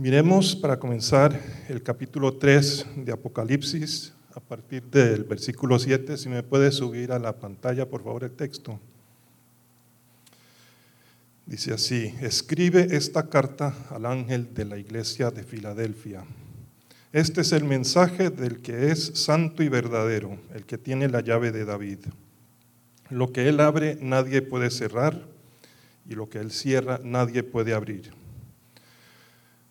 Miremos para comenzar el capítulo 3 de Apocalipsis a partir del versículo 7. Si me puede subir a la pantalla, por favor, el texto. Dice así, escribe esta carta al ángel de la iglesia de Filadelfia. Este es el mensaje del que es santo y verdadero, el que tiene la llave de David. Lo que él abre nadie puede cerrar y lo que él cierra nadie puede abrir.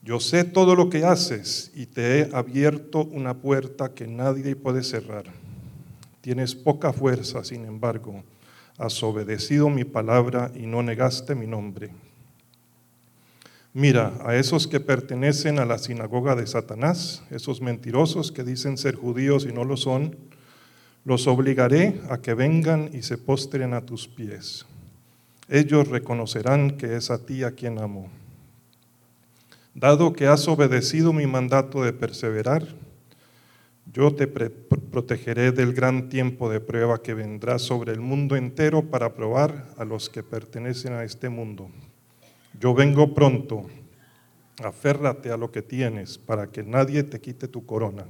Yo sé todo lo que haces y te he abierto una puerta que nadie puede cerrar. Tienes poca fuerza, sin embargo, has obedecido mi palabra y no negaste mi nombre. Mira, a esos que pertenecen a la sinagoga de Satanás, esos mentirosos que dicen ser judíos y no lo son, los obligaré a que vengan y se postren a tus pies. Ellos reconocerán que es a ti a quien amo. Dado que has obedecido mi mandato de perseverar, yo te protegeré del gran tiempo de prueba que vendrá sobre el mundo entero para probar a los que pertenecen a este mundo. Yo vengo pronto, aférrate a lo que tienes para que nadie te quite tu corona.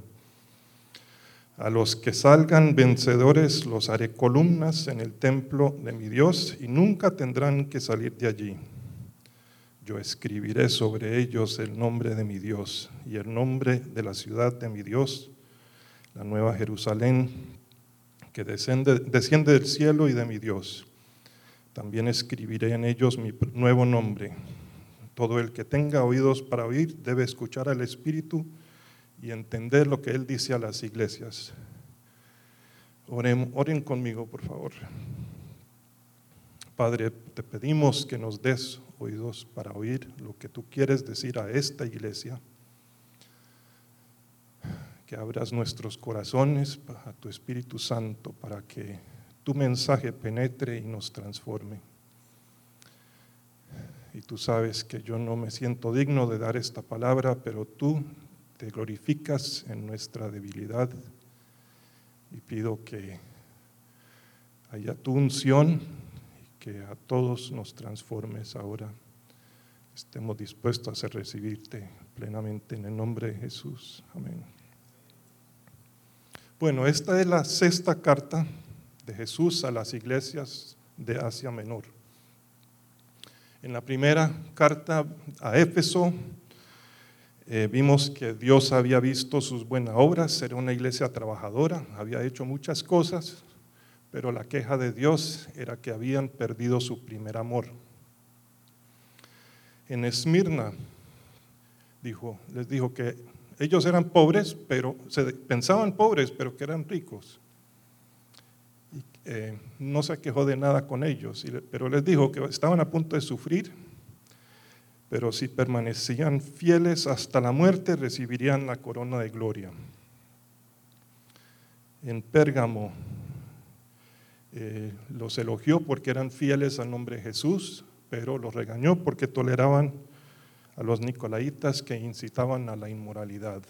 A los que salgan vencedores los haré columnas en el templo de mi Dios y nunca tendrán que salir de allí. Yo escribiré sobre ellos el nombre de mi Dios y el nombre de la ciudad de mi Dios, la nueva Jerusalén, que desciende, del cielo y de mi Dios. También escribiré en ellos mi nuevo nombre. Todo el que tenga oídos para oír debe escuchar al Espíritu y entender lo que Él dice a las iglesias. Oren conmigo, por favor. Padre, te pedimos que nos des oídos para oír lo que tú quieres decir a esta iglesia, que abras nuestros corazones a tu Espíritu Santo para que tu mensaje penetre y nos transforme. Y tú sabes que yo no me siento digno de dar esta palabra, pero tú te glorificas en nuestra debilidad y pido que haya tu unción que a todos nos transformes ahora. Estemos dispuestos a recibirte plenamente en el nombre de Jesús. Amén. Bueno, esta es la sexta carta de Jesús a las iglesias de Asia Menor. En la primera carta a Éfeso, eh, vimos que Dios había visto sus buenas obras, era una iglesia trabajadora, había hecho muchas cosas, pero la queja de Dios era que habían perdido su primer amor. En Esmirna les dijo que ellos eran pobres, pero se pensaban pobres, pero que eran ricos. Eh, no se quejó de nada con ellos, pero les dijo que estaban a punto de sufrir pero si permanecían fieles hasta la muerte recibirían la corona de gloria. En Pérgamo eh, los elogió porque eran fieles al nombre de Jesús, pero los regañó porque toleraban a los nicolaitas que incitaban a la inmoralidad.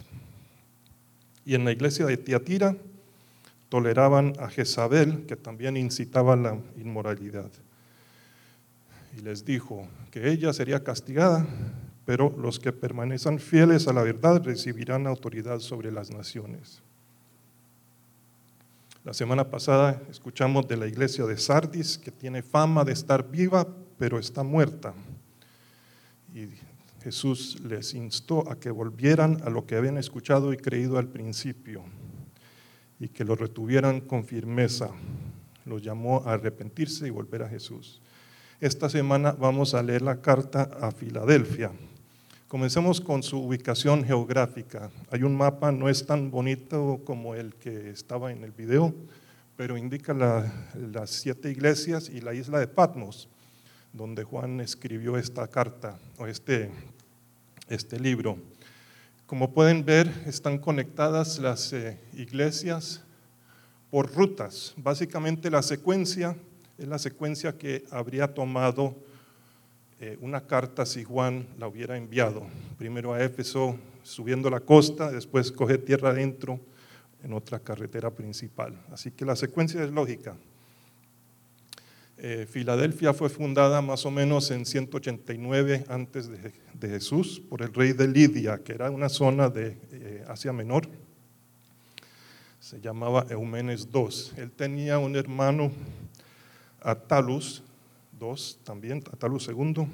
Y en la iglesia de Tiatira toleraban a Jezabel, que también incitaba a la inmoralidad y les dijo que ella sería castigada, pero los que permanezcan fieles a la verdad recibirán autoridad sobre las naciones. La semana pasada escuchamos de la iglesia de Sardis que tiene fama de estar viva, pero está muerta. Y Jesús les instó a que volvieran a lo que habían escuchado y creído al principio y que lo retuvieran con firmeza. Los llamó a arrepentirse y volver a Jesús. Esta semana vamos a leer la carta a Filadelfia. Comencemos con su ubicación geográfica. Hay un mapa, no es tan bonito como el que estaba en el video, pero indica las siete iglesias y la isla de Patmos, donde Juan escribió esta carta o este, este libro. Como pueden ver, están conectadas las eh, iglesias por rutas. Básicamente la secuencia es la secuencia que habría tomado eh, una carta si Juan la hubiera enviado. Primero a Éfeso, subiendo la costa, después coge tierra adentro en otra carretera principal. Así que la secuencia es lógica. Eh, Filadelfia fue fundada más o menos en 189 antes de, Jesús por el rey de Lidia, que era una zona de eh, Asia Menor. Se llamaba Eumenes II. Él tenía un hermano, Atalus II, también, Atalus II,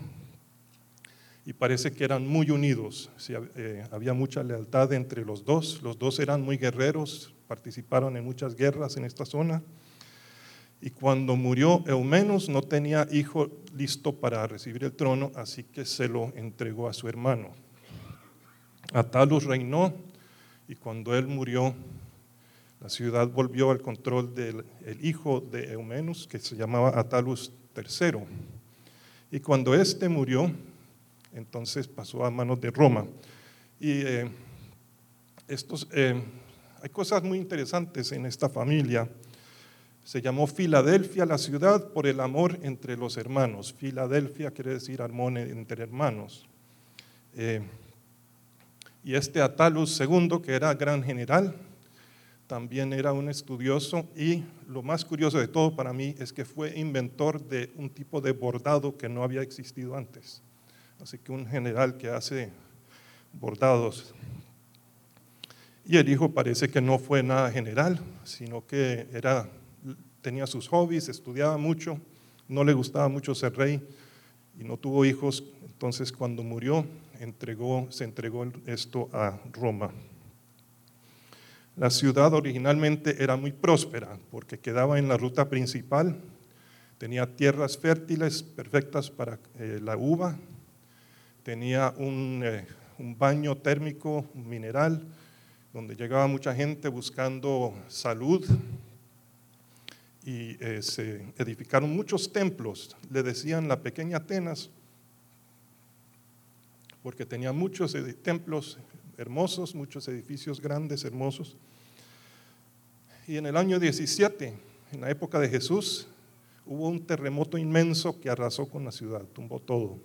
y parece que eran muy unidos. Eh, había mucha lealtad entre los dos. Los dos eran muy guerreros, participaron en muchas guerras en esta zona. Y cuando murió Eumenos no tenía hijo listo para recibir el trono, así que se lo entregó a su hermano. Atalus reinó y cuando él murió, la ciudad volvió al control del hijo de Eumenos, que se llamaba Atalus III. Y cuando éste murió, entonces pasó a manos de Roma. Y eh, estos, eh, hay cosas muy interesantes en esta familia. Se llamó Filadelfia la ciudad por el amor entre los hermanos. Filadelfia quiere decir armón entre hermanos. Eh, y este Atalus II, que era gran general, también era un estudioso y lo más curioso de todo para mí es que fue inventor de un tipo de bordado que no había existido antes. Así que un general que hace bordados. Y el hijo parece que no fue nada general, sino que era tenía sus hobbies, estudiaba mucho, no le gustaba mucho ser rey y no tuvo hijos. Entonces cuando murió, entregó, se entregó esto a Roma. La ciudad originalmente era muy próspera porque quedaba en la ruta principal, tenía tierras fértiles perfectas para eh, la uva, tenía un, eh, un baño térmico mineral donde llegaba mucha gente buscando salud, y eh, se edificaron muchos templos, le decían la pequeña Atenas, porque tenía muchos templos hermosos, muchos edificios grandes, hermosos. Y en el año 17, en la época de Jesús, hubo un terremoto inmenso que arrasó con la ciudad, tumbó todo.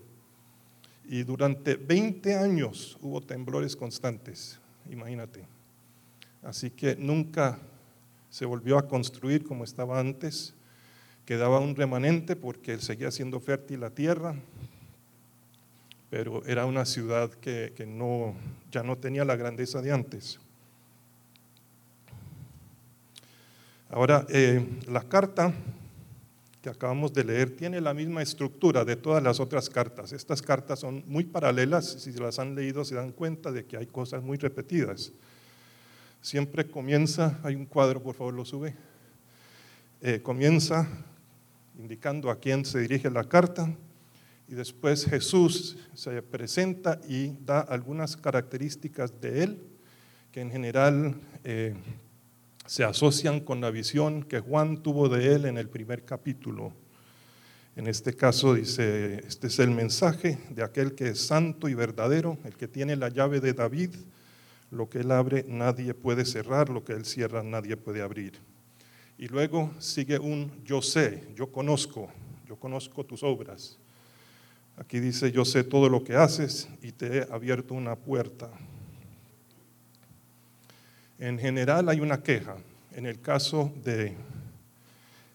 Y durante 20 años hubo temblores constantes, imagínate. Así que nunca se volvió a construir como estaba antes, quedaba un remanente porque seguía siendo fértil la tierra, pero era una ciudad que, no, ya no tenía la grandeza de antes. Ahora, eh, la carta que acabamos de leer tiene la misma estructura de todas las otras cartas. Estas cartas son muy paralelas, si las han leído se dan cuenta de que hay cosas muy repetidas. Siempre comienza, hay un cuadro, por favor lo sube, eh, comienza indicando a quién se dirige la carta y después Jesús se presenta y da algunas características de él que en general eh, se asocian con la visión que Juan tuvo de él en el primer capítulo. En este caso dice, este es el mensaje de aquel que es santo y verdadero, el que tiene la llave de David, lo que Él abre nadie puede cerrar, lo que Él cierra nadie puede abrir. Y luego sigue un yo sé, yo conozco, yo conozco tus obras. Aquí dice, yo sé todo lo que haces y te he abierto una puerta. En general hay una queja. En el caso de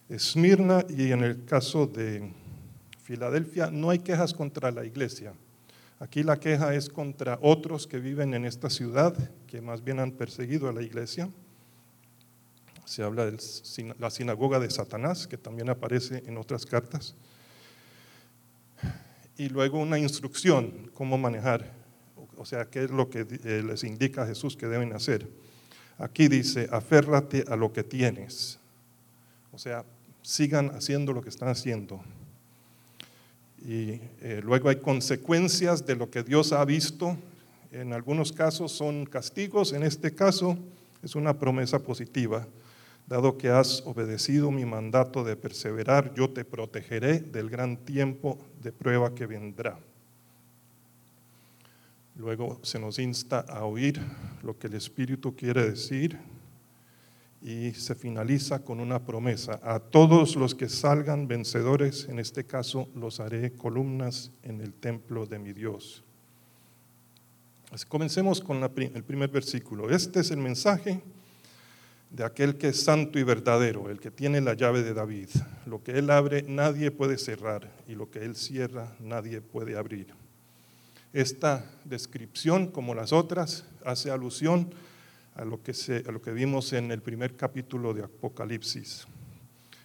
Esmirna y en el caso de Filadelfia no hay quejas contra la iglesia. Aquí la queja es contra otros que viven en esta ciudad, que más bien han perseguido a la iglesia. Se habla de la sinagoga de Satanás, que también aparece en otras cartas. Y luego una instrucción, cómo manejar, o sea, qué es lo que eh, les indica Jesús que deben hacer. Aquí dice, aférrate a lo que tienes. O sea, sigan haciendo lo que están haciendo y eh, luego hay consecuencias de lo que Dios ha visto. En algunos casos son castigos, en este caso es una promesa positiva. Dado que has obedecido mi mandato de perseverar, yo te protegeré del gran tiempo de prueba que vendrá. Luego se nos insta a oír lo que el Espíritu quiere decir y se finaliza con una promesa. A todos los que salgan vencedores, en este caso los haré columnas en el templo de mi Dios. comencemos con el primer versículo. Este es el mensaje de aquel que es santo y verdadero, el que tiene la llave de David. Lo que él abre nadie puede cerrar y lo que él cierra nadie puede abrir. Esta descripción, como las otras, hace alusión a lo que, a lo que vimos en el primer capítulo de Apocalipsis.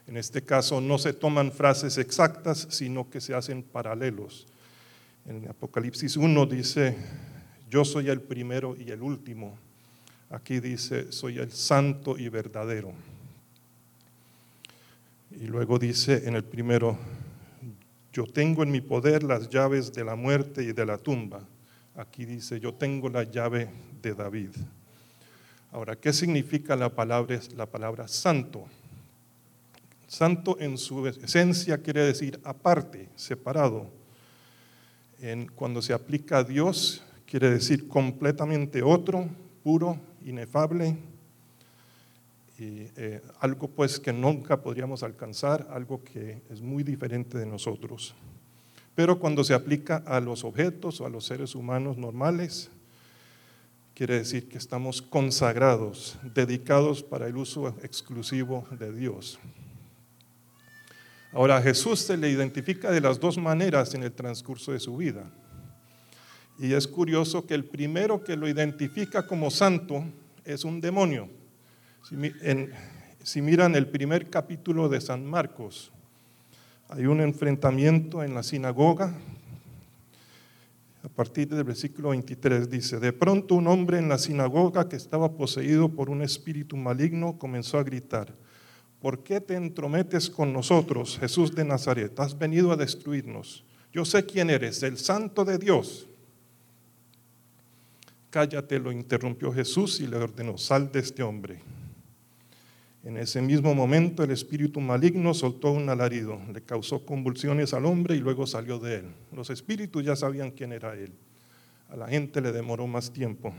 En este caso no se toman frases exactas, sino que se hacen paralelos. En Apocalipsis 1 dice, yo soy el primero y el último. Aquí dice, soy el santo y verdadero. Y luego dice en el primero, yo tengo en mi poder las llaves de la muerte y de la tumba. Aquí dice, yo tengo la llave de David. Ahora, ¿qué significa la palabra, la palabra santo? Santo en su esencia quiere decir aparte, separado. En, cuando se aplica a Dios, quiere decir completamente otro, puro, inefable, y eh, algo pues que nunca podríamos alcanzar, algo que es muy diferente de nosotros. Pero cuando se aplica a los objetos o a los seres humanos normales, quiere decir que estamos consagrados, dedicados para el uso exclusivo de Dios. Ahora, a Jesús se le identifica de las dos maneras en el transcurso de su vida. Y es curioso que el primero que lo identifica como santo es un demonio. Si, miran el primer capítulo de San Marcos, hay un enfrentamiento en la sinagoga. A partir del versículo 23 dice, de pronto un hombre en la sinagoga que estaba poseído por un espíritu maligno comenzó a gritar, ¿por qué te entrometes con nosotros, Jesús de Nazaret? Has venido a destruirnos. Yo sé quién eres, el santo de Dios. Cállate, lo interrumpió Jesús y le ordenó, sal de este hombre. En ese mismo momento el espíritu maligno soltó un alarido, le causó convulsiones al hombre y luego salió de él. Los espíritus ya sabían quién era él. A la gente le demoró más tiempo.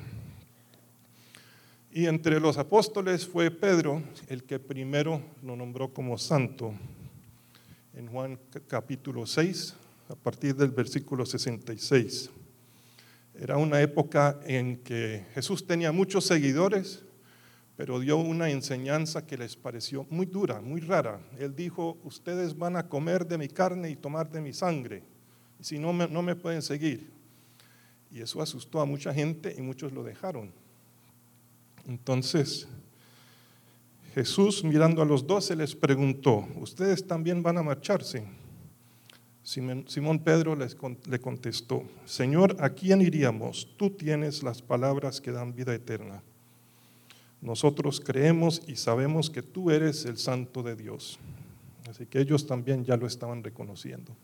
Y entre los apóstoles fue Pedro el que primero lo nombró como santo. En Juan capítulo 6, a partir del versículo 66. Era una época en que Jesús tenía muchos seguidores, pero dio una enseñanza que les pareció muy dura, muy rara. Él dijo, ustedes van a comer de mi carne y tomar de mi sangre, si no no me pueden seguir. Y eso asustó a mucha gente y muchos lo dejaron. Entonces, Jesús mirando a los doce les preguntó, ¿ustedes también van a marcharse? Simón Pedro le contestó, Señor, ¿a quién iríamos? Tú tienes las palabras que dan vida eterna. Nosotros creemos y sabemos que tú eres el santo de Dios. Así que ellos también ya lo estaban reconociendo.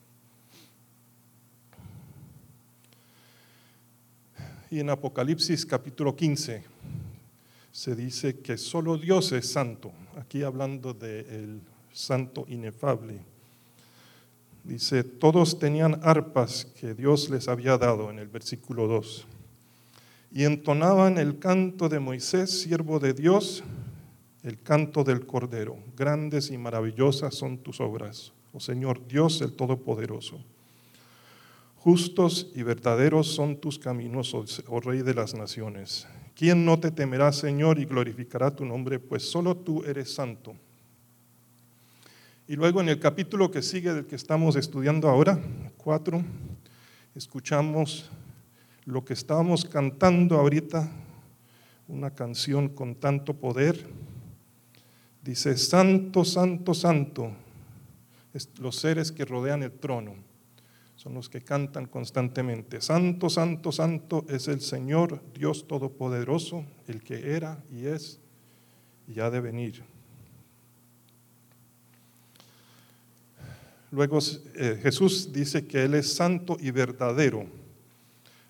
Y en Apocalipsis capítulo 15, se dice que solo Dios es santo, aquí hablando del santo inefable. Dice, todos tenían arpas que Dios les había dado en el versículo 2. Y entonaban el canto de Moisés, siervo de Dios, el canto del Cordero. Grandes y maravillosas son tus obras, oh Señor Dios el Todopoderoso. Justos y verdaderos son tus caminos, oh Rey de las naciones. ¿Quién no te temerá, Señor, y glorificará tu nombre? Pues solo tú eres santo. Y luego en el capítulo que sigue del que estamos estudiando ahora, 4, escuchamos lo que estábamos cantando ahorita, una canción con tanto poder. Dice, Santo, Santo, Santo, los seres que rodean el trono son los que cantan constantemente. Santo, santo, santo es el Señor Dios Todopoderoso, el que era y es y ha de venir. Luego eh, Jesús dice que Él es santo y verdadero.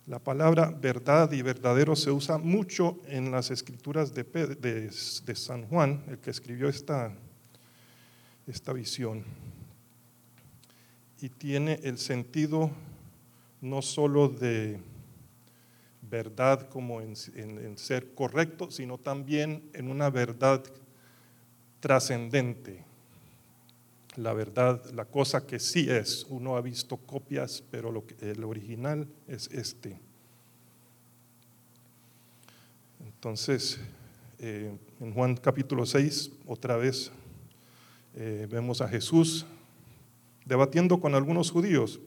La palabra verdad y verdadero se usa mucho en las escrituras de, San Juan, el que escribió esta, esta visión y tiene el sentido no solo de verdad como en, ser correcto, sino también en una verdad trascendente. La verdad, la cosa que sí es. Uno ha visto copias, pero lo el original es este. Entonces, Eh, en Juan capítulo 6, otra vez eh, vemos a Jesús debatiendo con algunos judíos.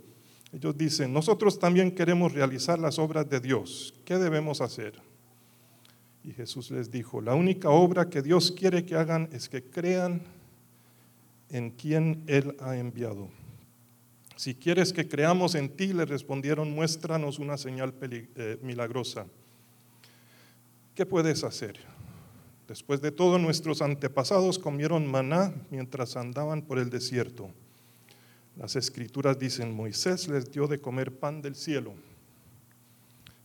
Ellos dicen, nosotros también queremos realizar las obras de Dios. ¿Qué debemos hacer? Y Jesús les dijo, la única obra que Dios quiere que hagan es que crean en quien Él ha enviado. Si quieres que creamos en ti, le respondieron, muéstranos una señal eh, milagrosa. ¿Qué puedes hacer? Después de todo, nuestros antepasados comieron maná mientras andaban por el desierto. Las escrituras dicen, Moisés les dio de comer pan del cielo.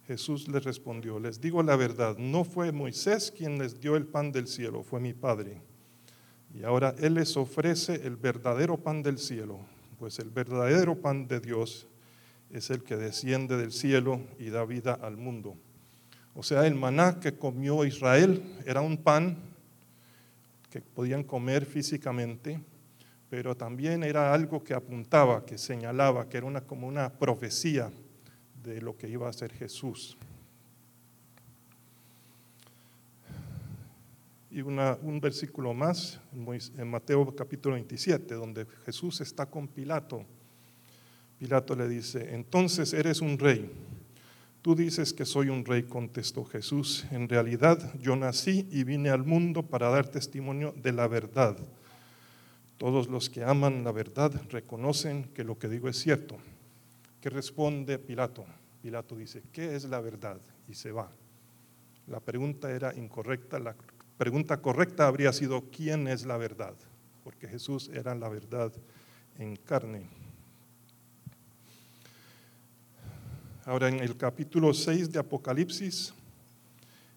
Jesús les respondió, les digo la verdad, no fue Moisés quien les dio el pan del cielo, fue mi Padre. Y ahora Él les ofrece el verdadero pan del cielo, pues el verdadero pan de Dios es el que desciende del cielo y da vida al mundo. O sea, el maná que comió Israel era un pan que podían comer físicamente, pero también era algo que apuntaba, que señalaba, que era una, como una profecía de lo que iba a ser Jesús. Y un versículo más en Mateo capítulo 27, donde Jesús está con Pilato. Pilato le dice, entonces eres un rey. Tú dices que soy un rey, contestó Jesús. En realidad yo nací y vine al mundo para dar testimonio de la verdad. Todos los que aman la verdad reconocen que lo que digo es cierto. ¿Qué responde Pilato? Pilato dice, ¿qué es la verdad? Y se va. La pregunta era incorrecta, la pregunta correcta habría sido, ¿quién es la verdad? Porque Jesús era la verdad en carne. Ahora en el capítulo 6 de Apocalipsis,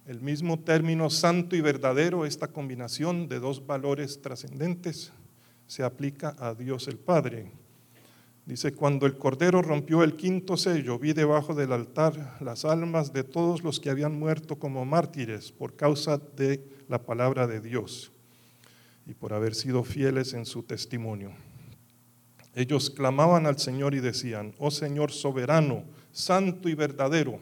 el mismo término santo y verdadero, esta combinación de dos valores trascendentes, se aplica a Dios el Padre. Dice, cuando el Cordero rompió el quinto sello, vi debajo del altar las almas de todos los que habían muerto como mártires por causa de la palabra de Dios y por haber sido fieles en su testimonio. Ellos clamaban al Señor y decían, oh Señor soberano, santo y verdadero,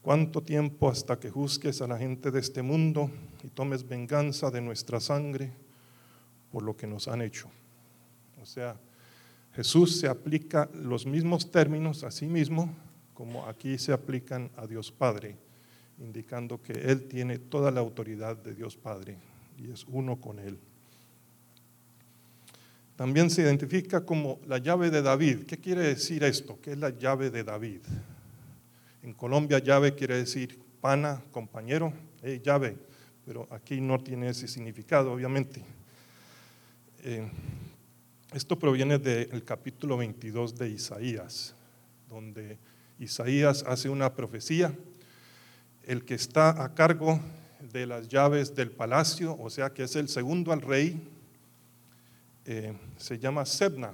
¿cuánto tiempo hasta que juzgues a la gente de este mundo y tomes venganza de nuestra sangre por lo que nos han hecho? O sea, Jesús se aplica los mismos términos a sí mismo como aquí se aplican a Dios Padre, indicando que Él tiene toda la autoridad de Dios Padre y es uno con Él. También se identifica como la llave de David. ¿Qué quiere decir esto? ¿Qué es la llave de David? En Colombia llave quiere decir pana, compañero, llave, pero aquí no tiene ese significado, obviamente. Eh, esto proviene del capítulo 22 de Isaías, donde Isaías hace una profecía. El que está a cargo de las llaves del palacio, o sea que es el segundo al rey, eh, se llama Sebna,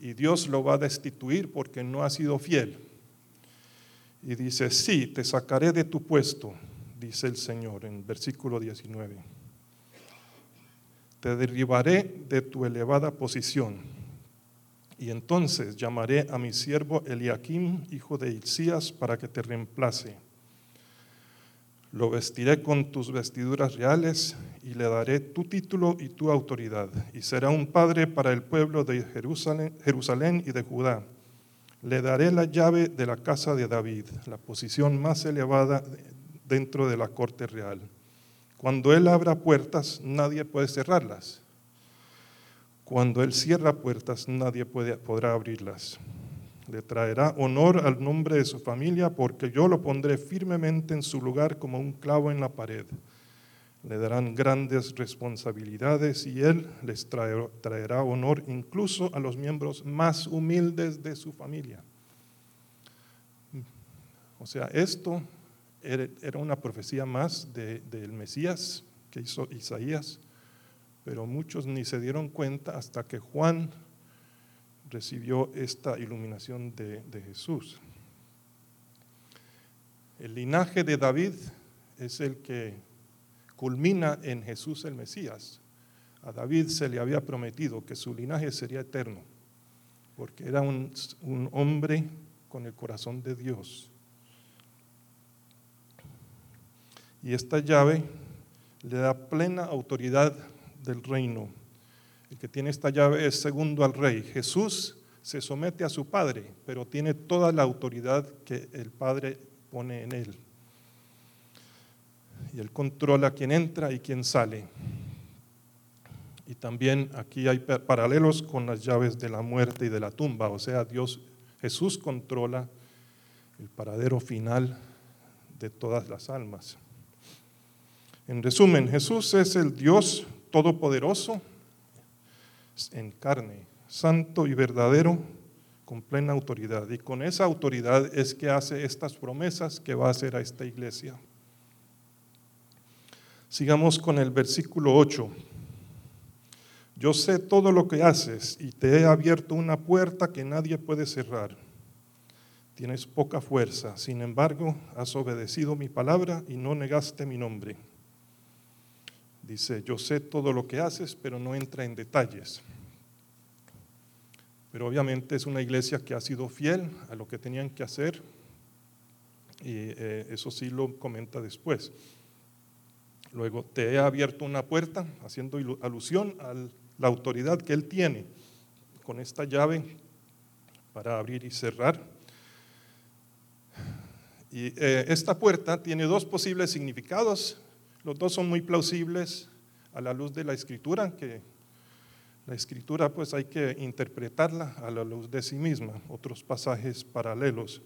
y Dios lo va a destituir porque no ha sido fiel. Y dice, sí, te sacaré de tu puesto, dice el Señor en versículo 19 te derribaré de tu elevada posición. Y entonces llamaré a mi siervo Eliakim, hijo de Hilcías, para que te reemplace. Lo vestiré con tus vestiduras reales y le daré tu título y tu autoridad. Y será un padre para el pueblo de Jerusalén, Jerusalén y de Judá. Le daré la llave de la casa de David, la posición más elevada dentro de la corte real. Cuando Él abra puertas, nadie puede cerrarlas. Cuando Él cierra puertas, nadie podrá abrirlas. Le traerá honor al nombre de su familia porque yo lo pondré firmemente en su lugar como un clavo en la pared. Le darán grandes responsabilidades y Él les traerá honor incluso a los miembros más humildes de su familia. O sea, esto era una profecía más del Mesías que hizo Isaías, pero muchos ni se dieron cuenta hasta que Juan recibió esta iluminación de, Jesús. El linaje de David es el que culmina en Jesús el Mesías. A David se le había prometido que su linaje sería eterno, porque era un hombre con el corazón de Dios Y esta llave le da plena autoridad del reino. El que tiene esta llave es segundo al rey. Jesús se somete a su Padre, pero tiene toda la autoridad que el Padre pone en él. Y él controla quién entra y quién sale. Y también aquí hay paralelos con las llaves de la muerte y de la tumba, o sea, Dios, Jesús controla el paradero final de todas las almas. En resumen, Jesús es el Dios todopoderoso en carne, santo y verdadero, con plena autoridad. Y con esa autoridad es que hace estas promesas que va a hacer a esta iglesia. Sigamos con el versículo 8. Yo sé todo lo que haces y te he abierto una puerta que nadie puede cerrar. Tienes poca fuerza, sin embargo, has obedecido mi palabra y no negaste mi nombre. Dice, yo sé todo lo que haces, pero no entra en detalles. Pero obviamente es una iglesia que ha sido fiel a lo que tenían que hacer y eh, eso sí lo comenta después. Luego, te he abierto una puerta, haciendo alusión a la autoridad que él tiene con esta llave para abrir y cerrar. Y eh, esta puerta tiene dos posibles significados los dos son muy plausibles a la luz de la escritura, que la escritura pues hay que interpretarla a la luz de sí misma, otros pasajes paralelos.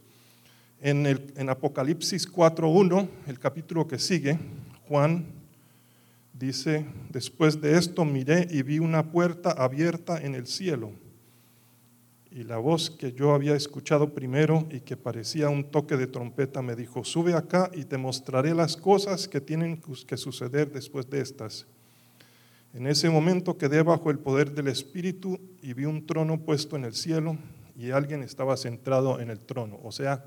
En, el, en Apocalipsis 4.1, el capítulo que sigue, Juan dice, después de esto miré y vi una puerta abierta en el cielo y la voz que yo había escuchado primero y que parecía un toque de trompeta me dijo, sube acá y te mostraré las cosas que tienen que suceder después de estas. En ese momento quedé bajo el poder del Espíritu y vi un trono puesto en el cielo y alguien estaba centrado en el trono. O sea,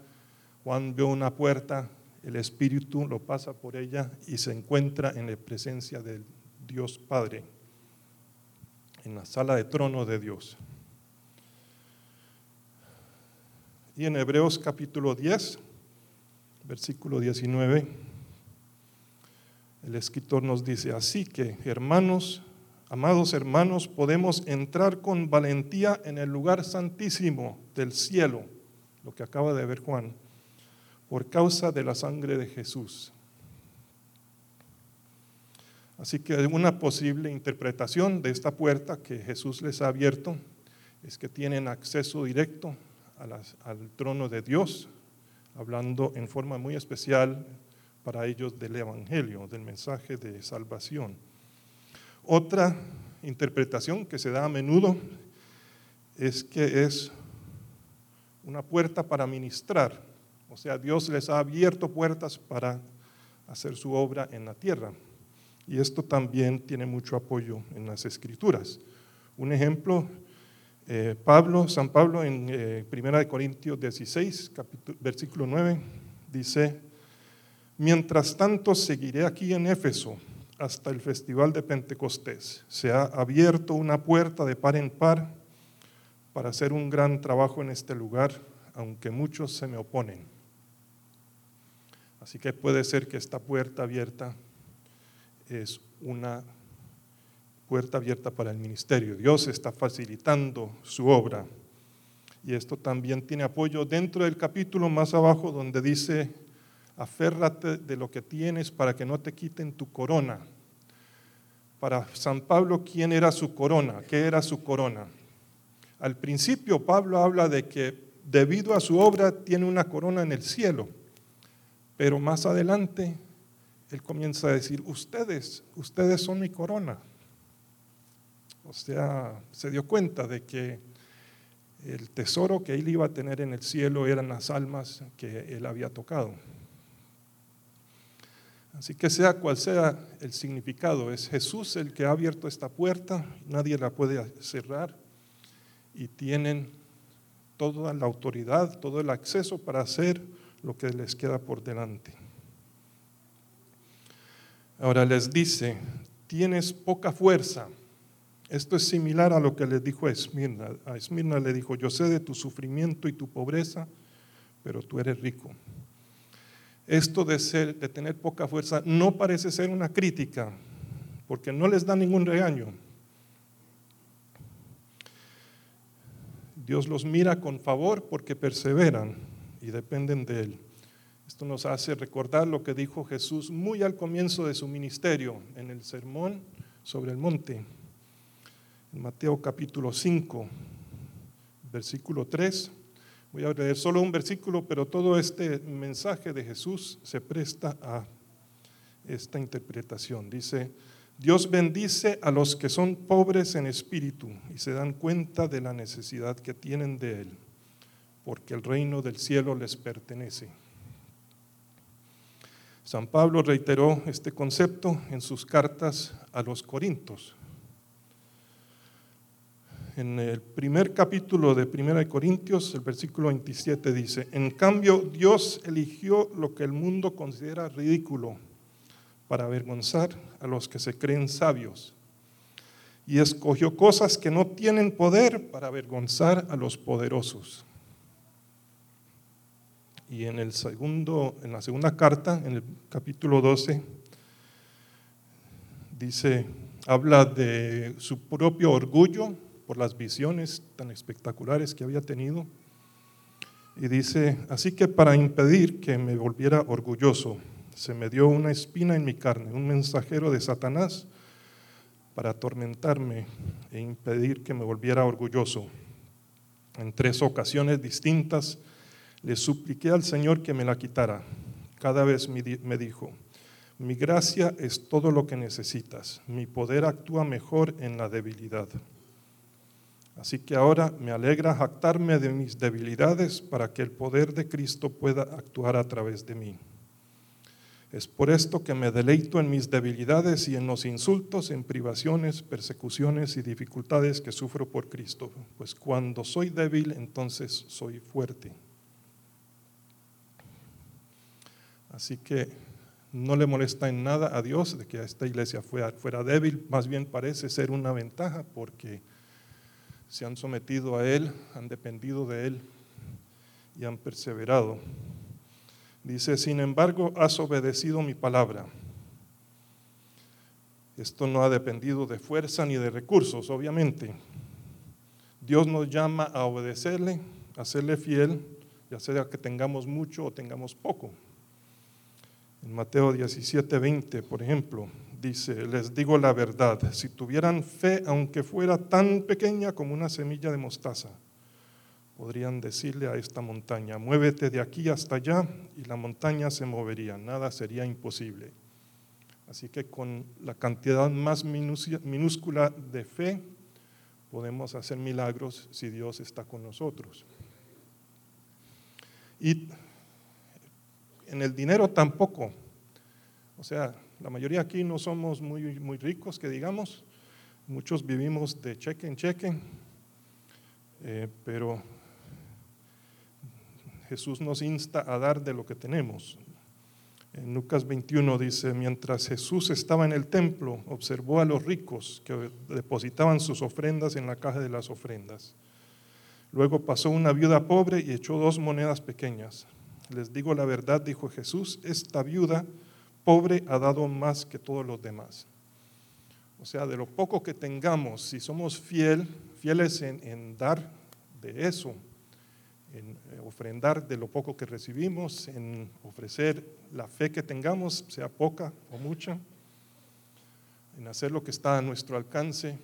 Juan vio una puerta, el Espíritu lo pasa por ella y se encuentra en la presencia del Dios Padre, en la sala de trono de Dios. Y en Hebreos capítulo 10, versículo 19, el escritor nos dice, así que hermanos, amados hermanos, podemos entrar con valentía en el lugar santísimo del cielo, lo que acaba de ver Juan, por causa de la sangre de Jesús. Así que una posible interpretación de esta puerta que Jesús les ha abierto es que tienen acceso directo al trono de Dios, hablando en forma muy especial para ellos del Evangelio, del mensaje de salvación. Otra interpretación que se da a menudo es que es una puerta para ministrar, o sea, Dios les ha abierto puertas para hacer su obra en la tierra. Y esto también tiene mucho apoyo en las escrituras. Un ejemplo eh, Pablo, San Pablo en eh, 1 Corintios 16, versículo 9, dice, mientras tanto seguiré aquí en Éfeso hasta el festival de Pentecostés. Se ha abierto una puerta de par en par para hacer un gran trabajo en este lugar, aunque muchos se me oponen. Así que puede ser que esta puerta abierta es una puerta abierta para el ministerio. Dios está facilitando su obra. Y esto también tiene apoyo dentro del capítulo más abajo donde dice, aférrate de lo que tienes para que no te quiten tu corona. Para San Pablo, ¿quién era su corona? ¿Qué era su corona? Al principio Pablo habla de que debido a su obra tiene una corona en el cielo, pero más adelante él comienza a decir, ustedes, ustedes son mi corona. O sea, se dio cuenta de que el tesoro que él iba a tener en el cielo eran las almas que él había tocado. Así que sea cual sea el significado, es Jesús el que ha abierto esta puerta, nadie la puede cerrar y tienen toda la autoridad, todo el acceso para hacer lo que les queda por delante. Ahora les dice, tienes poca fuerza esto es similar a lo que le dijo a Esmirna. A Esmirna le dijo, yo sé de tu sufrimiento y tu pobreza, pero tú eres rico. esto de, ser, de tener poca fuerza no parece ser una crítica, porque no les da ningún regaño. Dios los mira con favor porque perseveran y dependen de Él. Esto nos hace recordar lo que dijo Jesús muy al comienzo de su ministerio en el sermón sobre el monte. Mateo capítulo 5, versículo 3. Voy a leer solo un versículo, pero todo este mensaje de Jesús se presta a esta interpretación. Dice, Dios bendice a los que son pobres en espíritu y se dan cuenta de la necesidad que tienen de Él, porque el reino del cielo les pertenece. San Pablo reiteró este concepto en sus cartas a los Corintios. En el primer capítulo de 1 Corintios, el versículo 27 dice, en cambio Dios eligió lo que el mundo considera ridículo para avergonzar a los que se creen sabios y escogió cosas que no tienen poder para avergonzar a los poderosos. Y en, el segundo, en la segunda carta, en el capítulo 12, dice, habla de su propio orgullo por las visiones tan espectaculares que había tenido. Y dice, así que para impedir que me volviera orgulloso, se me dio una espina en mi carne, un mensajero de Satanás para atormentarme e impedir que me volviera orgulloso. En tres ocasiones distintas, le supliqué al Señor que me la quitara. Cada vez me dijo, mi gracia es todo lo que necesitas, mi poder actúa mejor en la debilidad. Así que ahora me alegra jactarme de mis debilidades para que el poder de Cristo pueda actuar a través de mí. Es por esto que me deleito en mis debilidades y en los insultos, en privaciones, persecuciones y dificultades que sufro por Cristo, pues cuando soy débil, entonces soy fuerte. Así que no le molesta en nada a Dios de que esta iglesia fuera, fuera débil, más bien parece ser una ventaja porque se han sometido a Él, han dependido de Él y han perseverado. Dice, sin embargo, has obedecido mi palabra. Esto no ha dependido de fuerza ni de recursos, obviamente. Dios nos llama a obedecerle, a serle fiel, ya sea que tengamos mucho o tengamos poco. En Mateo 17, 20, por ejemplo, dice, les digo la verdad, si tuvieran fe, aunque fuera tan pequeña como una semilla de mostaza, podrían decirle a esta montaña, muévete de aquí hasta allá y la montaña se movería, nada sería imposible. Así que con la cantidad más minúscula de fe podemos hacer milagros si Dios está con nosotros. Y en el dinero tampoco. O sea, la mayoría aquí no somos muy, muy ricos, que digamos. Muchos vivimos de cheque en cheque. Eh, pero Jesús nos insta a dar de lo que tenemos. En Lucas 21 dice, mientras Jesús estaba en el templo, observó a los ricos que depositaban sus ofrendas en la caja de las ofrendas. Luego pasó una viuda pobre y echó dos monedas pequeñas. Les digo la verdad, dijo Jesús, esta viuda pobre ha dado más que todos los demás. O sea, de lo poco que tengamos, si somos fiel, fieles en, dar de eso, en eh, ofrendar de lo poco que recibimos, en ofrecer la fe que tengamos, sea poca o mucha, en hacer lo que está a nuestro alcance.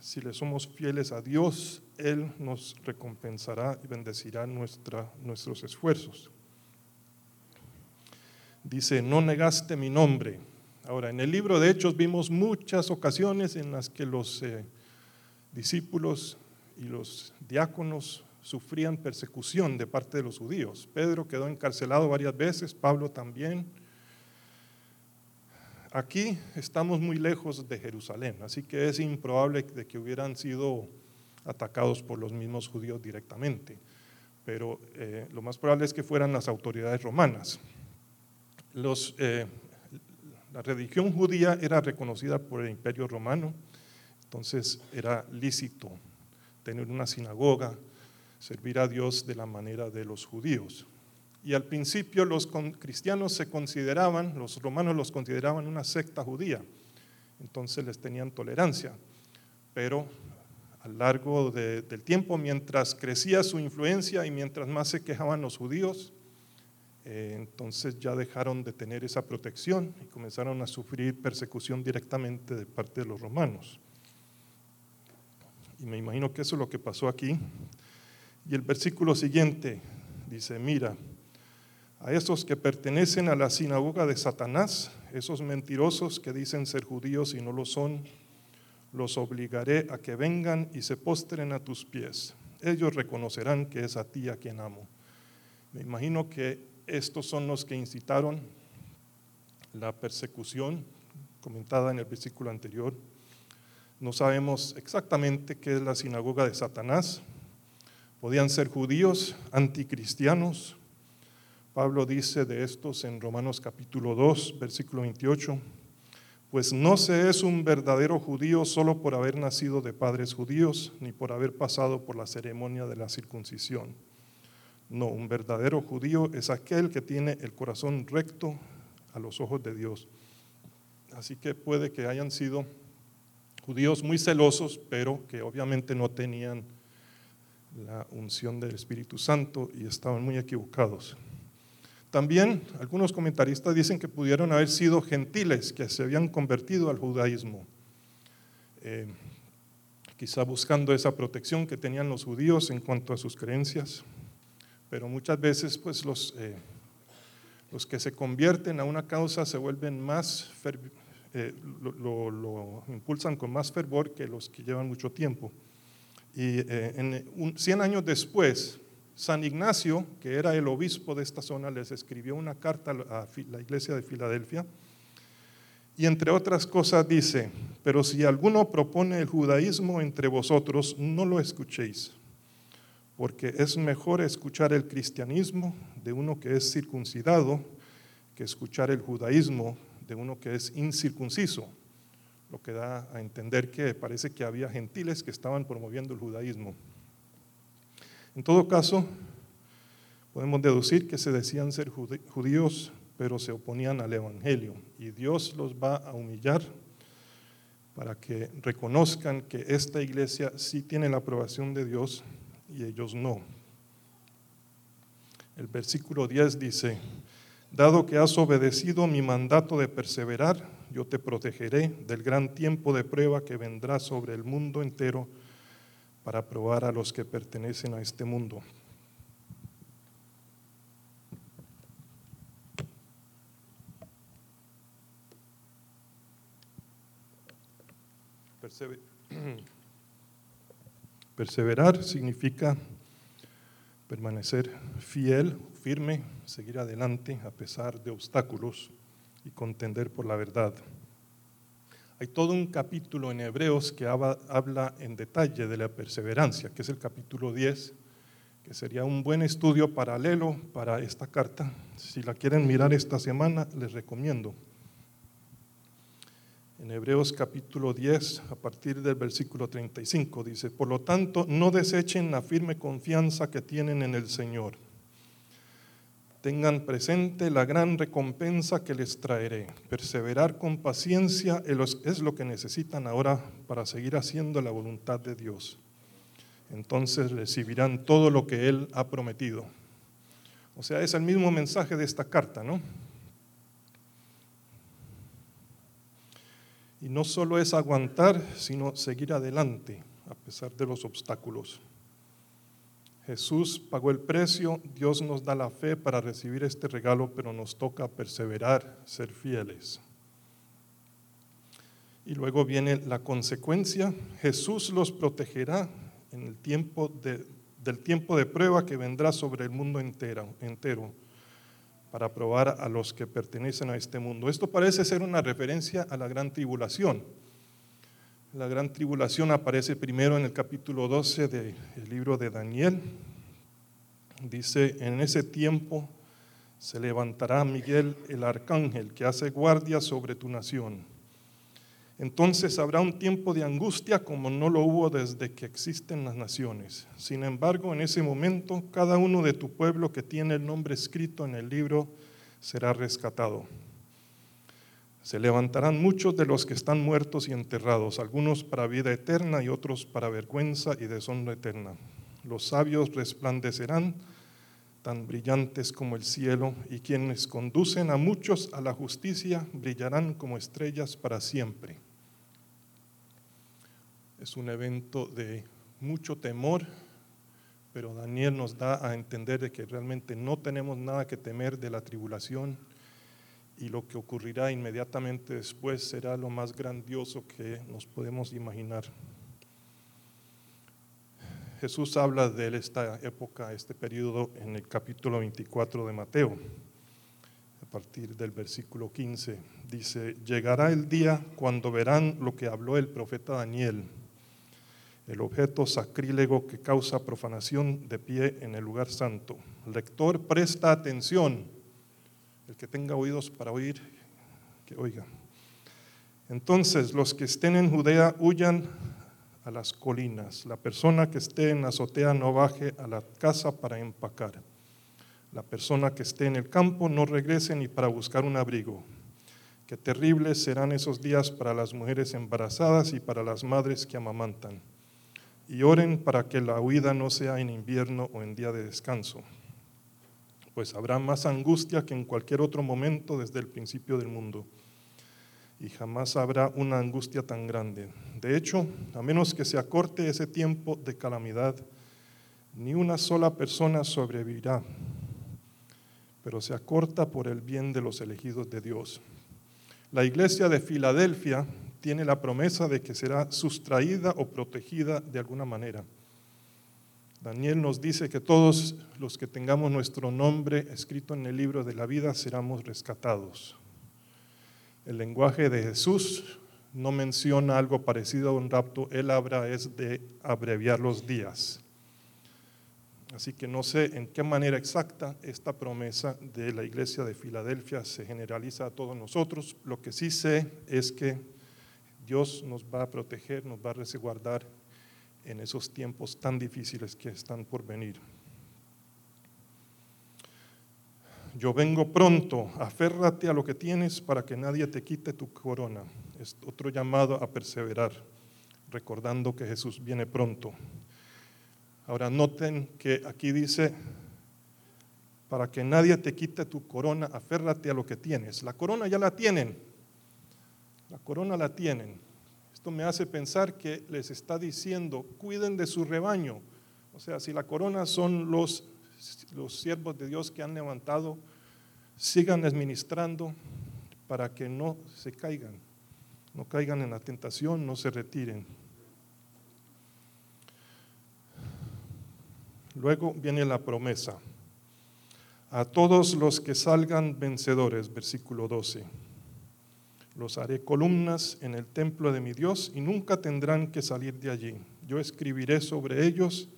Si le somos fieles a Dios, Él nos recompensará y bendecirá nuestros esfuerzos. Dice, no negaste mi nombre. Ahora, en el libro de Hechos vimos muchas ocasiones en las que los eh, discípulos y los diáconos sufrían persecución de parte de los judíos. Pedro quedó encarcelado varias veces, Pablo también. Aquí estamos muy lejos de Jerusalén, así que es improbable de que hubieran sido atacados por los mismos judíos directamente, pero eh, lo más probable es que fueran las autoridades romanas. Eh, la religión judía era reconocida por el imperio romano, entonces era lícito tener una sinagoga, servir a Dios de la manera de los judíos. Y al principio los cristianos se consideraban, los romanos los consideraban una secta judía, entonces les tenían tolerancia. Pero a lo largo del tiempo, mientras crecía su influencia y mientras más se quejaban los judíos, eh, entonces ya dejaron de tener esa protección y comenzaron a sufrir persecución directamente de parte de los romanos. Y me imagino que eso es lo que pasó aquí. Y el versículo siguiente dice, mira, a esos que pertenecen a la sinagoga de Satanás, esos mentirosos que dicen ser judíos y no lo son, los obligaré a que vengan y se postren a tus pies. Ellos reconocerán que es a ti a quien amo. Me imagino que estos son los que incitaron la persecución comentada en el versículo anterior. No sabemos exactamente qué es la sinagoga de Satanás. Podían ser judíos, anticristianos. Pablo dice de estos en Romanos capítulo 2, versículo 28 pues no se es un verdadero judío solo por haber nacido de padres judíos, ni por haber pasado por la ceremonia de la circuncisión. No, un verdadero judío es aquel que tiene el corazón recto a los ojos de Dios. Así que puede que hayan sido judíos muy celosos, pero que obviamente no tenían la unción del Espíritu Santo y estaban muy equivocados. También algunos comentaristas dicen que pudieron haber sido gentiles que se habían convertido al judaísmo, eh, quizá buscando esa protección que tenían los judíos en cuanto a sus creencias, pero muchas veces pues los, eh, los que se convierten a una causa se vuelven más, eh, lo, impulsan con más fervor que los que llevan mucho tiempo. Y 100 años después, San Ignacio, que era el obispo de esta zona, les escribió una carta a la iglesia de Filadelfia y entre otras cosas dice, pero si alguno propone el judaísmo entre vosotros, no lo escuchéis, porque es mejor escuchar el cristianismo de uno que es circuncidado que escuchar el judaísmo de uno que es incircunciso, lo que da a entender que parece que había gentiles que estaban promoviendo el judaísmo. En todo caso, podemos deducir que se decían ser judíos, pero se oponían al Evangelio. Y Dios los va a humillar para que reconozcan que esta iglesia sí tiene la aprobación de Dios y ellos no. El versículo 10 dice, dado que has obedecido mi mandato de perseverar, yo te protegeré del gran tiempo de prueba que vendrá sobre el mundo entero para probar a los que pertenecen a este mundo. Perseverar significa permanecer fiel, firme, seguir adelante a pesar de obstáculos y contender por la verdad. Hay todo un capítulo en Hebreos que habla en detalle de la perseverancia, que es el capítulo 10, que sería un buen estudio paralelo para esta carta. Si la quieren mirar esta semana, les recomiendo. En Hebreos capítulo 10, a partir del versículo 35, dice, por lo tanto, no desechen la firme confianza que tienen en el Señor Tengan presente la gran recompensa que les traeré. Perseverar con paciencia es lo que necesitan ahora para seguir haciendo la voluntad de Dios. Entonces recibirán todo lo que Él ha prometido. O sea, es el mismo mensaje de esta carta, ¿no? Y no solo es aguantar, sino seguir adelante a pesar de los obstáculos. Jesús pagó el precio, Dios nos da la fe para recibir este regalo, pero nos toca perseverar, ser fieles. Y luego viene la consecuencia, Jesús los protegerá en el tiempo del tiempo de prueba que vendrá sobre el mundo entero, entero para probar a los que pertenecen a este mundo. Esto parece ser una referencia a la gran tribulación. La gran tribulación aparece primero en el capítulo 12 del libro de Daniel. Dice, en ese tiempo se levantará Miguel el arcángel que hace guardia sobre tu nación. Entonces habrá un tiempo de angustia como no lo hubo desde que existen las naciones. Sin embargo, en ese momento, cada uno de tu pueblo que tiene el nombre escrito en el libro será rescatado. Se levantarán muchos de los que están muertos y enterrados, algunos para vida eterna y otros para vergüenza y deshonra eterna. Los sabios resplandecerán tan brillantes como el cielo, y quienes conducen a muchos a la justicia brillarán como estrellas para siempre. Es un evento de mucho temor, pero Daniel nos da a entender de que realmente no tenemos nada que temer de la tribulación y lo que ocurrirá inmediatamente después será lo más grandioso que nos podemos imaginar. Jesús habla de esta época, este periodo, en el capítulo 24 de Mateo, a partir del versículo 15. Dice, llegará el día cuando verán lo que habló el profeta Daniel, el objeto sacrílego que causa profanación de pie en el lugar santo. Lector, presta atención. El que tenga oídos para oír, que oiga. Entonces, los que estén en Judea huyan a las colinas. La persona que esté en la azotea no baje a la casa para empacar. La persona que esté en el campo no regrese ni para buscar un abrigo. Qué terribles serán esos días para las mujeres embarazadas y para las madres que amamantan. Y oren para que la huida no sea en invierno o en día de descanso, pues habrá más angustia que en cualquier otro momento desde el principio del mundo y jamás habrá una angustia tan grande. De hecho, a menos que se acorte ese tiempo de calamidad, ni una sola persona sobrevivirá, pero se acorta por el bien de los elegidos de Dios. La iglesia de Filadelfia tiene la promesa de que será sustraída o protegida de alguna manera. Daniel nos dice que todos los que tengamos nuestro nombre escrito en el libro de la vida seremos rescatados. El lenguaje de Jesús no menciona algo parecido a un rapto, él habla es de abreviar los días. Así que no sé en qué manera exacta esta promesa de la iglesia de Filadelfia se generaliza a todos nosotros. Lo que sí sé es que Dios nos va a proteger, nos va a resguardar en esos tiempos tan difíciles que están por venir. yo vengo pronto, aférrate a lo que tienes para que nadie te quite tu corona. Es otro llamado a perseverar, recordando que Jesús viene pronto. Ahora noten que aquí dice, para que nadie te quite tu corona, aférrate a lo que tienes. La corona ya la tienen, la corona la tienen. Esto me hace pensar que les está diciendo, cuiden de su rebaño. O sea, si la corona son los los siervos de Dios que han levantado sigan administrando para que no se caigan, no caigan en la tentación, no se retiren. Luego viene la promesa. A todos los que salgan vencedores, versículo 12. Los haré columnas en el templo de mi Dios y nunca tendrán que salir de allí. Yo escribiré sobre ellos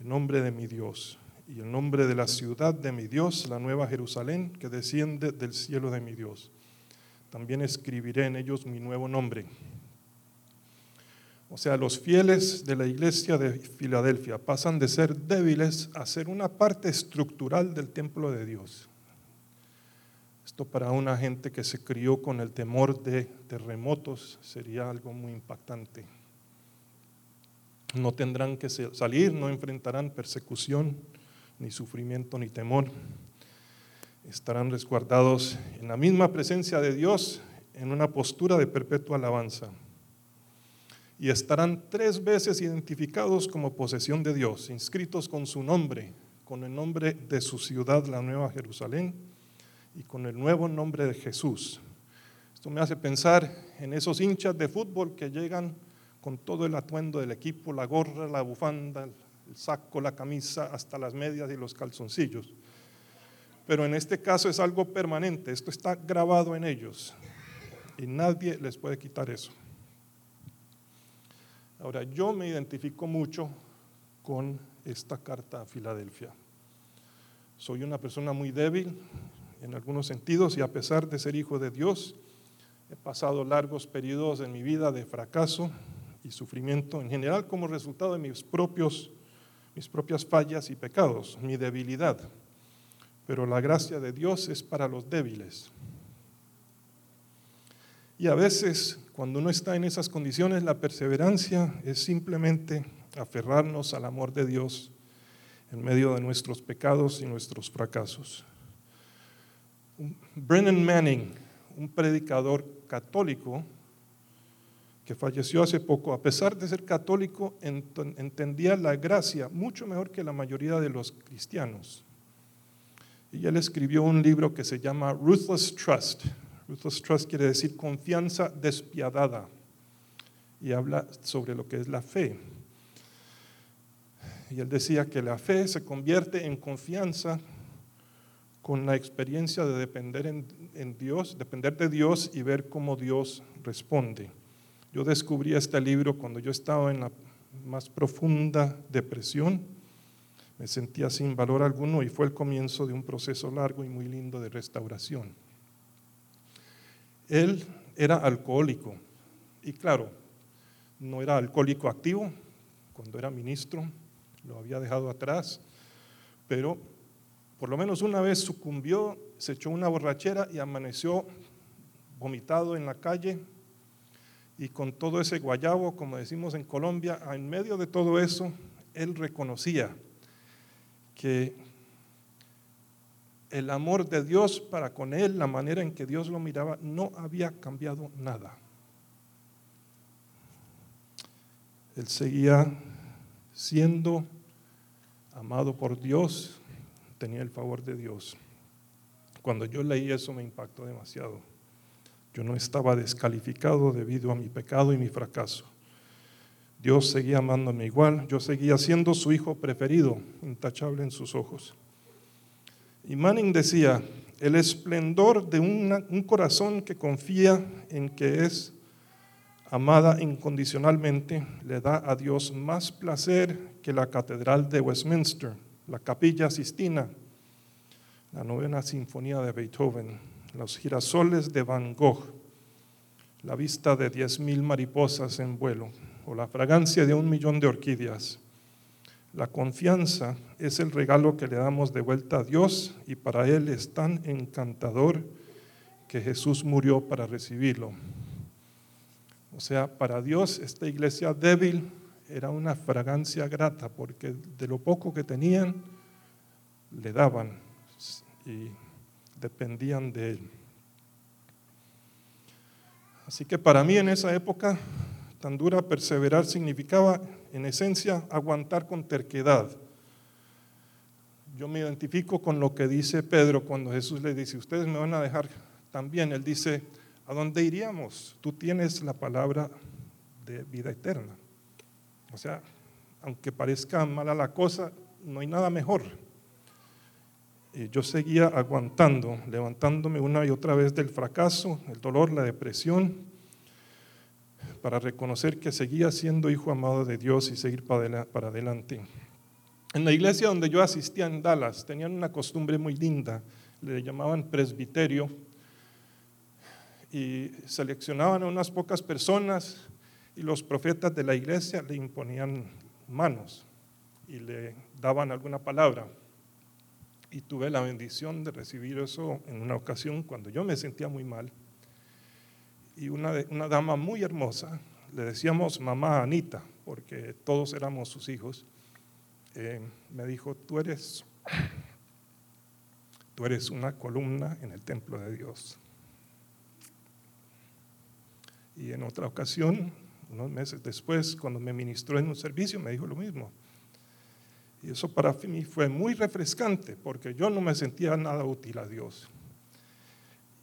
el nombre de mi Dios y el nombre de la ciudad de mi Dios, la nueva Jerusalén, que desciende del cielo de mi Dios. También escribiré en ellos mi nuevo nombre. O sea, los fieles de la iglesia de Filadelfia pasan de ser débiles a ser una parte estructural del templo de Dios. Esto para una gente que se crió con el temor de terremotos sería algo muy impactante. No tendrán que salir, no enfrentarán persecución, ni sufrimiento, ni temor. Estarán resguardados en la misma presencia de Dios, en una postura de perpetua alabanza. Y estarán tres veces identificados como posesión de Dios, inscritos con su nombre, con el nombre de su ciudad, la Nueva Jerusalén, y con el nuevo nombre de Jesús. Esto me hace pensar en esos hinchas de fútbol que llegan con todo el atuendo del equipo, la gorra, la bufanda, el saco, la camisa, hasta las medias y los calzoncillos. Pero en este caso es algo permanente, esto está grabado en ellos y nadie les puede quitar eso. Ahora, yo me identifico mucho con esta carta a Filadelfia. Soy una persona muy débil en algunos sentidos y a pesar de ser hijo de Dios, He pasado largos periodos en mi vida de fracaso y sufrimiento en general como resultado de mis, propios, mis propias fallas y pecados, mi debilidad. Pero la gracia de Dios es para los débiles. Y a veces, cuando uno está en esas condiciones, la perseverancia es simplemente aferrarnos al amor de Dios en medio de nuestros pecados y nuestros fracasos. Brennan Manning, un predicador católico que falleció hace poco, a pesar de ser católico, entendía la gracia mucho mejor que la mayoría de los cristianos. Y él escribió un libro que se llama Ruthless Trust. Ruthless Trust quiere decir confianza despiadada y habla sobre lo que es la fe. Y él decía que la fe se convierte en confianza con la experiencia de depender en, Dios, depender de Dios y ver cómo Dios responde. Yo descubrí este libro cuando yo estaba en la más profunda depresión. Me sentía sin valor alguno y fue el comienzo de un proceso largo y muy lindo de restauración. Él era alcohólico y claro, no era alcohólico activo cuando era ministro, lo había dejado atrás, pero por lo menos una vez sucumbió, se echó una borrachera y amaneció vomitado en la calle y con todo ese guayabo, como decimos en Colombia, en medio de todo eso, él reconocía que el amor de Dios para con él, la manera en que Dios lo miraba, no había cambiado nada. Él seguía siendo amado por Dios, tenía el favor de Dios. Cuando yo leí eso me impactó demasiado. Yo no estaba descalificado debido a mi pecado y mi fracaso. Dios seguía amándome igual, yo seguía siendo su hijo preferido, intachable en sus ojos. Y Manning decía, el esplendor de un corazón que confía en que es amada incondicionalmente le da a Dios más placer que la catedral de Westminster la capilla Sistina, la novena sinfonía de Beethoven, los girasoles de Van Gogh, la vista de diez mil mariposas en vuelo o la fragancia de un millón de orquídeas. La confianza es el regalo que le damos de vuelta a Dios y para Él es tan encantador que Jesús murió para recibirlo. O sea, para Dios esta iglesia débil, era una fragancia grata porque de lo poco que tenían le daban y dependían de él. Así que para mí en esa época tan dura perseverar significaba en esencia aguantar con terquedad. Yo me identifico con lo que dice Pedro cuando Jesús le dice, ustedes me van a dejar también. Él dice, ¿a dónde iríamos? Tú tienes la palabra de vida eterna. O sea, aunque parezca mala la cosa, no hay nada mejor. Y yo seguía aguantando, levantándome una y otra vez del fracaso, el dolor, la depresión, para reconocer que seguía siendo hijo amado de Dios y seguir para adelante. En la iglesia donde yo asistía en Dallas, tenían una costumbre muy linda, le llamaban presbiterio, y seleccionaban a unas pocas personas y los profetas de la iglesia le imponían manos y le daban alguna palabra. Y tuve la bendición de recibir eso en una ocasión cuando yo me sentía muy mal. Y una, una dama muy hermosa, le decíamos mamá Anita, porque todos éramos sus hijos, eh, me dijo, tú eres, tú eres una columna en el templo de Dios. Y en otra ocasión unos meses después, cuando me ministró en un servicio, me dijo lo mismo. Y eso para mí fue muy refrescante, porque yo no me sentía nada útil a Dios.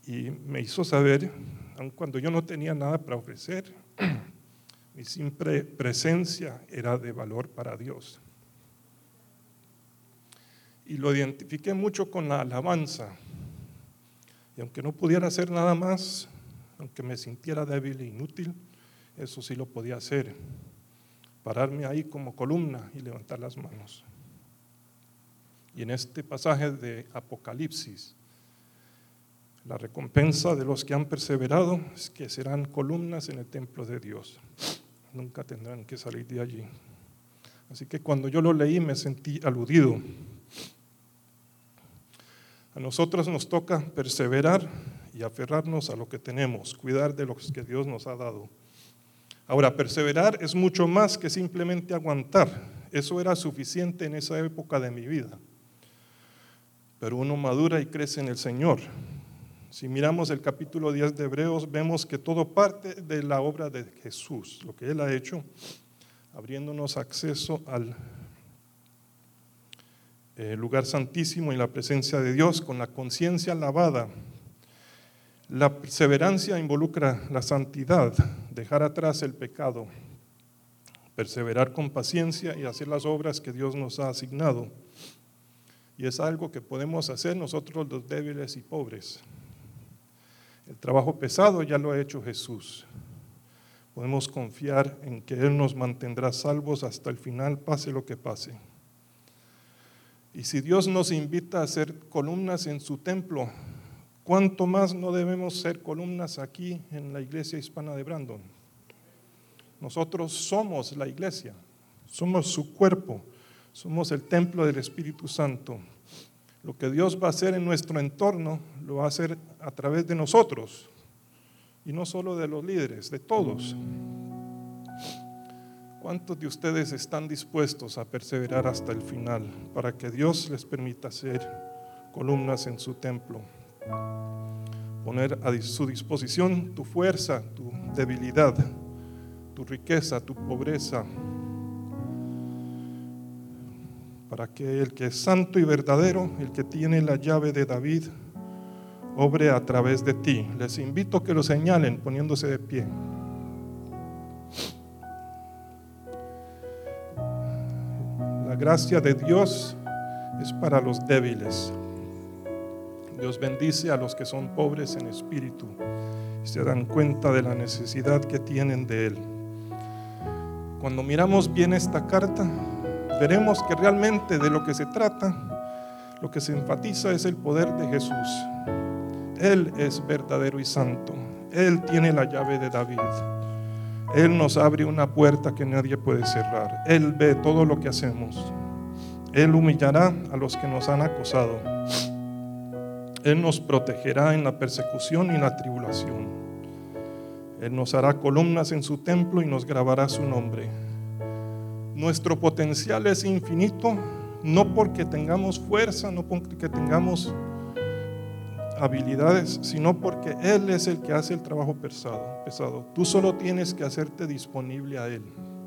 Y me hizo saber, aun cuando yo no tenía nada para ofrecer, mi simple presencia era de valor para Dios. Y lo identifiqué mucho con la alabanza. Y aunque no pudiera hacer nada más, aunque me sintiera débil e inútil, eso sí lo podía hacer, pararme ahí como columna y levantar las manos. Y en este pasaje de Apocalipsis, La recompensa de los que han perseverado es que serán columnas en el templo de Dios. Nunca tendrán que salir de allí. Así que cuando yo lo leí me sentí aludido. A nosotros nos toca perseverar y aferrarnos a lo que tenemos, cuidar de lo que Dios nos ha dado. Ahora, perseverar es mucho más que simplemente aguantar. Eso era suficiente en esa época de mi vida. Pero uno madura y crece en el Señor. Si miramos el capítulo 10 de Hebreos, vemos que todo parte de la obra de Jesús, lo que Él ha hecho, abriéndonos acceso al eh, lugar santísimo y la presencia de Dios con la conciencia lavada. La perseverancia involucra la santidad, dejar atrás el pecado, perseverar con paciencia y hacer las obras que Dios nos ha asignado. Y es algo que podemos hacer nosotros los débiles y pobres. El trabajo pesado ya lo ha hecho Jesús. Podemos confiar en que Él nos mantendrá salvos hasta el final, pase lo que pase. Y si Dios nos invita a ser columnas en su templo, ¿cuánto más no debemos ser columnas aquí en la iglesia hispana de Brandon? Nosotros somos la iglesia, somos su cuerpo, somos el templo del Espíritu Santo. Lo que Dios va a hacer en nuestro entorno lo va a hacer a través de nosotros y no solo de los líderes, de todos. ¿Cuántos de ustedes están dispuestos a perseverar hasta el final para que Dios les permita ser columnas en su templo? Poner a su disposición tu fuerza, tu debilidad, tu riqueza, tu pobreza, para que el que es santo y verdadero, el que tiene la llave de David, obre a través de ti. Les invito a que lo señalen poniéndose de pie. La gracia de Dios es para los débiles. Dios bendice a los que son pobres en espíritu y se dan cuenta de la necesidad que tienen de Él. Cuando miramos bien esta carta, veremos que realmente de lo que se trata, lo que se enfatiza es el poder de Jesús. Él es verdadero y santo. Él tiene la llave de David. Él nos abre una puerta que nadie puede cerrar. Él ve todo lo que hacemos. Él humillará a los que nos han acosado. Él nos protegerá en la persecución y la tribulación. Él nos hará columnas en su templo y nos grabará su nombre. Nuestro potencial es infinito, no porque tengamos fuerza, no porque tengamos habilidades, sino porque Él es el que hace el trabajo pesado. pesado. Tú solo tienes que hacerte disponible a Él.